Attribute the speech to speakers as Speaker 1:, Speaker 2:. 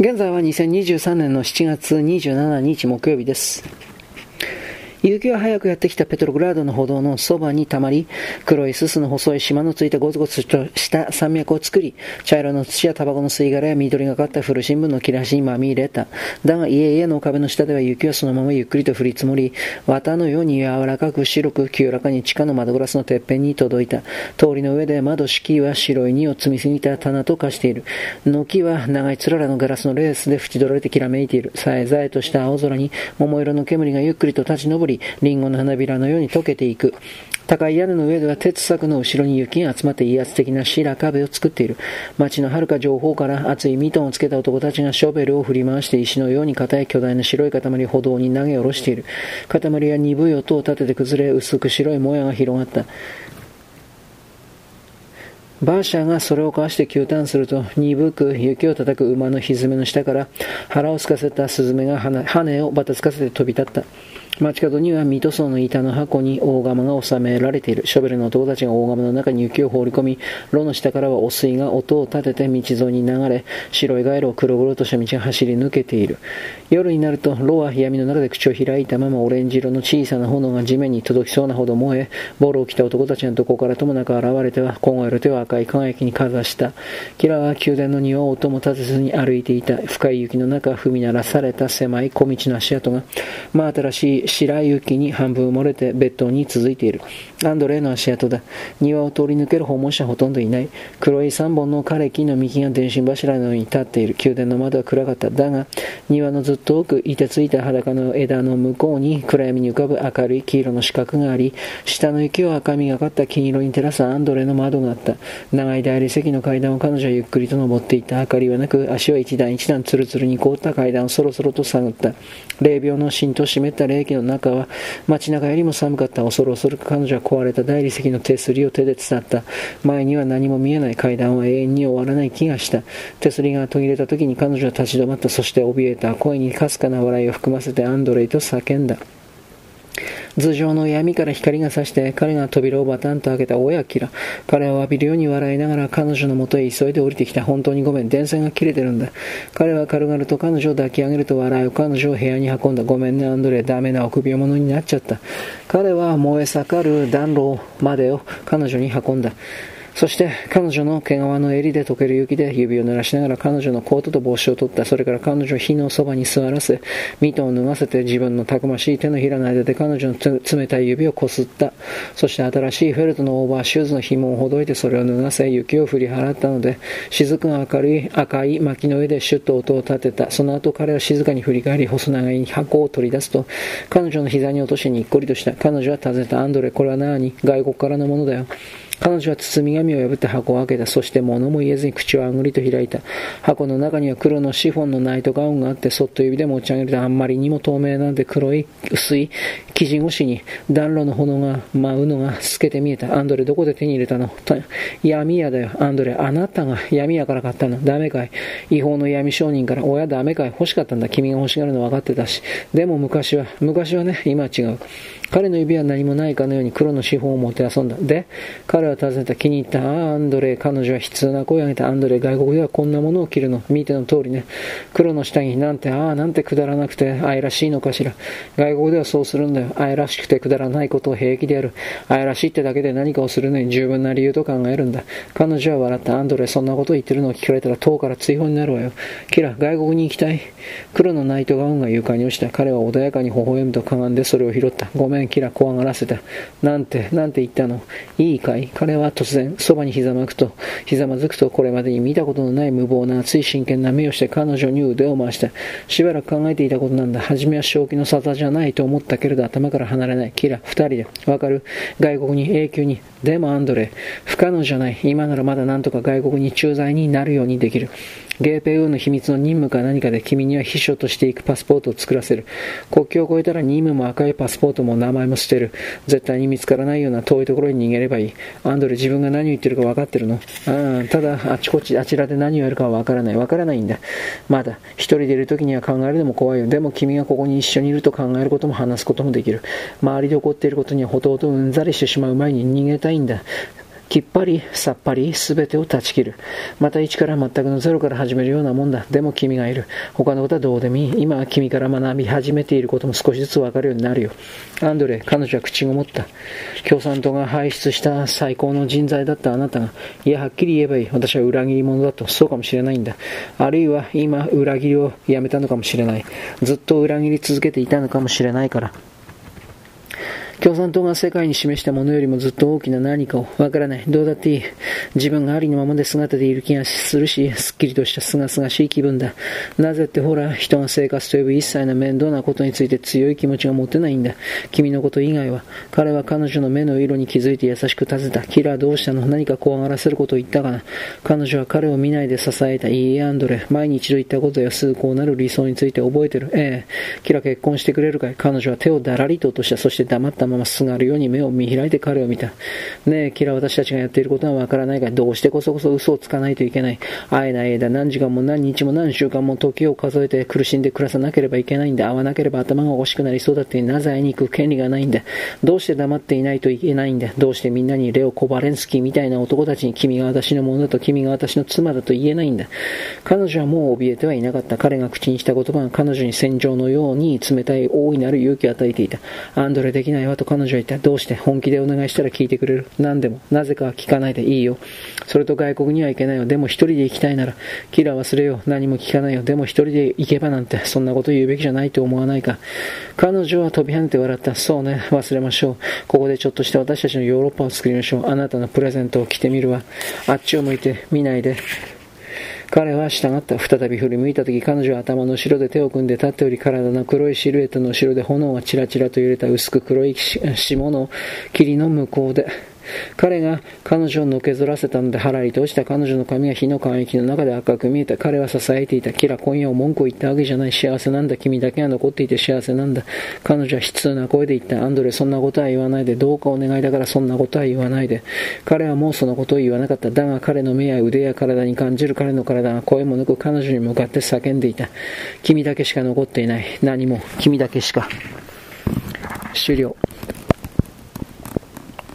Speaker 1: 現在は2023年の7月27日木曜日です。雪は早くやってきたペトログラードの歩道のそばにたまり、黒いすすの細い島のついたゴツゴツとした山脈を作り、茶色の土やタバコの吸い殻や緑がかった古新聞の切れ端にまみれた。だが家々の壁の下では雪はそのままゆっくりと降り積もり、綿のように柔らかく白く清らかに地下の窓ガラスのてっぺんに届いた。通りの上で窓敷は白い荷を積みすぎた棚と化している。軒は長いつららのガラスのレースで縁取られてきらめいている。さえざえとした青空に桃色の煙がゆっくりと立ち上り、り、リンゴの花びらのように溶けていく。高い屋根の上では鉄柵の後ろに雪が集まって威圧的な白壁を作っている。街の遥か上方から厚いミトンをつけた男たちがショベルを振り回して石のように硬い巨大な白い塊を歩道に投げ下ろしている。塊は鈍い音を立てて崩れ、薄く白いもやが広がった。バーシャがそれをかわして急ターンすると、鈍く雪を叩く馬のひずめの下から腹をすかせたスズメが羽をばたつかせて飛び立った。街角には水塗装の板の箱に大釜が収められている。ショベルの男たちが大釜の中に雪を放り込み、炉の下からは汚水が音を立てて道沿いに流れ、白い街路を黒々とした道が走り抜けている。夜になると、炉は闇の中で口を開いたままオレンジ色の小さな炎が地面に届きそうなほど燃え、ボロを着た男たちがどこからともなく現れては、凍える手を赤い輝きにかざした。キラは宮殿の庭を音も立てずに歩いていた。深い雪の中、踏み鳴らされた狭い小道の足跡が、真新しい白雪に半分埋もれて別当に続いている。アンドレイの足跡だ。庭を通り抜ける訪問者ほとんどいない。黒い三本の枯れ木の幹が電信柱のように立っている。宮殿の窓は暗かった。だが、庭のずっと奥、いてついた裸の枝の向こうに暗闇に浮かぶ明るい黄色の四角があり、下の雪を赤みがかった金色に照らすアンドレの窓があった。長い大理石の階段を彼女はゆっくりと登っていった。明かりはなく、足は一段一段ツルツルに凍った階段をそろそろと探った。霊廟の芯と湿った霊気の中は街中よりも寒かった恐る恐る彼女は壊れた。大理石の手すりを手で伝った。前には何も見えない階段は永遠に終わらない気がした。手すりが途切れた時に彼女は立ち止まったそして怯えた。声にかすかな笑いを含ませてアンドレイと叫んだ。頭上の闇から光が差して彼が扉をバタンと開けたおやきら。彼は浴びるように笑いながら彼女のもとへ急いで降りてきた。本当にごめん。電線が切れてるんだ。彼は軽々と彼女を抱き上げると笑う彼女を部屋に運んだ。ごめんねアンドレダメな臆病者になっちゃった。彼は燃え盛る暖炉までを彼女に運んだ。そして彼女の毛皮の襟で溶ける雪で指を濡らしながら彼女のコートと帽子を取った。それから彼女を火のそばに座らせ、ミトを脱がせて自分のたくましい手のひらの間で彼女の冷たい指をこすった。そして新しいフェルトのオーバーシューズの紐をほどいてそれを脱がせ、雪を振り払ったので、雫が明るい赤い薪の上でシュッと音を立てた。その後彼は静かに振り返り、細長い箱を取り出すと、彼女の膝に落としにっこりとした。彼女は尋ねた。アンドレ、これは何？外国からのものだよ。彼女は包み紙を破って箱を開けた。そして物も言えずに口をあんぐりと開いた。箱の中には黒のシフォンのナイトガウンがあって、そっと指で持ち上げるとあんまりにも透明なんで黒い薄い生地越しに暖炉の炎が舞うのが透けて見えた。アンドレどこで手に入れたの？闇屋だよ。アンドレ、あなたが闇屋から買ったの。ダメかい。違法の闇商人から、親ダメかい。欲しかったんだ。君が欲しがるの分かってたし。でも昔は、昔はね、今は違う。彼の指は何もないかのように黒の資本を持って遊んだ。で、彼は尋ねた気に入った。ああ、アンドレイ、彼女は悲痛な声を上げた。アンドレイ、外国ではこんなものを着るの。見ての通りね。黒の下着なんて、ああ、なんてくだらなくて愛らしいのかしら。外国ではそうするんだよ。愛らしくてくだらないことを平気でやる。愛らしいってだけで何かをするのに十分な理由と考えるんだ。彼女は笑った。アンドレ、そんなことを言ってるのを聞かれたら塔から追放になるわよ。キラ、外国に行きたい。黒のナイトガウンが床に落ちた。彼は穏やかに微笑むとかがんでそれを拾った。ごめん、キラ、怖がらせた。なんて、なんて言ったの。いいかい彼は突然、そばにひざまくと、ひざまずくと、これまでに見たことのない無謀な熱い真剣な目をして彼女に腕を回した。しばらく考えていたことなんだ。初めは正気の沙汰じゃないと思ったけれど、頭から離れない。キラ、二人で。わかる外国に永久に。でもアンドレ、不可能じゃない。今ならまだなんとか外国に駐在になるようにできる。ゲーペウーの秘密の任務か何かで君には秘書としていくパスポートを作らせる。国境を越えたら任務も赤いパスポートも名前も捨てる。絶対に見つからないような遠いところに逃げればいい。アンドレ自分が何を言ってるか分かってるの？うん、ただあちこちあちらで何をやるかは分からない。分からないんだ。まだ、一人でいる時には考えるのも怖いよ。でも君がここに一緒にいると考えることも話すこともできる。周りで起こっていることにはほとほとうんざりしてしまう前に逃げたいんだ。きっぱり、さっぱり、すべてを断ち切る。また一から全くのゼロから始めるようなもんだ。でも君がいる。他のことはどうでもいい。今は君から学び始めていることも少しずつわかるようになるよ。アンドレ、彼女は口ごもった。共産党が輩出した最高の人材だったあなたが、いや、はっきり言えばいい。私は裏切り者だと。そうかもしれないんだ。あるいは今、裏切りをやめたのかもしれない。ずっと裏切り続けていたのかもしれないから。共産党が世界に示したものよりもずっと大きな何かを、わからない。どうだっていい。自分がありのままで姿でいる気がするし、すっきりとした清々しい気分だ。なぜってほら、人が生活と呼ぶ一切の面倒なことについて強い気持ちが持てないんだ。君のこと以外は。彼は彼女の目の色に気づいて優しく尋ねた。キラーどうしたの？何か怖がらせることを言ったかな？彼女は彼を見ないで支えた。いいえ、アンドレ。前に一度言ったことやすぐこうなる理想について覚えてる。ええ。キラ結婚してくれるかい？彼女は手をだらりと落とした。そして黙ったまますがるように目を見開いて彼を見た。ねえ、キラ私たちがやっていることはわからないが、どうしてこそこそ嘘をつかないといけない。会えない間、何時間も何日も何週間も時を数えて苦しんで暮らさなければいけないんだ。会わなければ頭がおかしくなりそうだってなぜ会いに行く権利がないんだ。どうして黙っていないといけないんだ。どうしてみんなにレオ・コバレンスキーみたいな男たちに君が私のものだと君が私の妻だと言えないんだ。彼女はもう怯えてはいなかった。彼が口にした言葉が彼女に戦場のように冷たい大いなる勇気を与えていた。アンドレできないわと彼女は言った。どうして？本気でお願いしたら聞いてくれる。何でも。なぜかは聞かないでいいよ。それと外国には行けないよ。でも一人で行きたいなら、キラー忘れよう。何も聞かないよ。でも一人で行けばなんて、そんなこと言うべきじゃないと思わないか。彼女は飛び跳ねて笑った。そうね、忘れましょう。ここでちょっとした私たちのヨーロッパを作りましょう。あなたのプレゼントを着てみるわ。あっちを向いて見ないで。彼は従った。再び振り向いた時、彼女は頭の後ろで手を組んで立っており、体の黒いシルエットの後ろで炎はチラチラと揺れた薄く黒い霜の霧の向こうで、彼が彼女をのけぞらせたので腹りと落ちた彼女の髪が火の感域の中で赤く見えた。彼は支えていた。キラ、今夜を文句を言ったわけじゃない。幸せなんだ。君だけが残っていて幸せなんだ。彼女は悲痛な声で言った。アンドレ、そんなことは言わないで。どうかお願いだからそんなことは言わないで。彼はもうそのことを言わなかった。だが彼の目や腕や体に感じる彼の体が声も抜く彼女に向かって叫んでいた。君だけしか残っていない。何も。君だけしか。終了。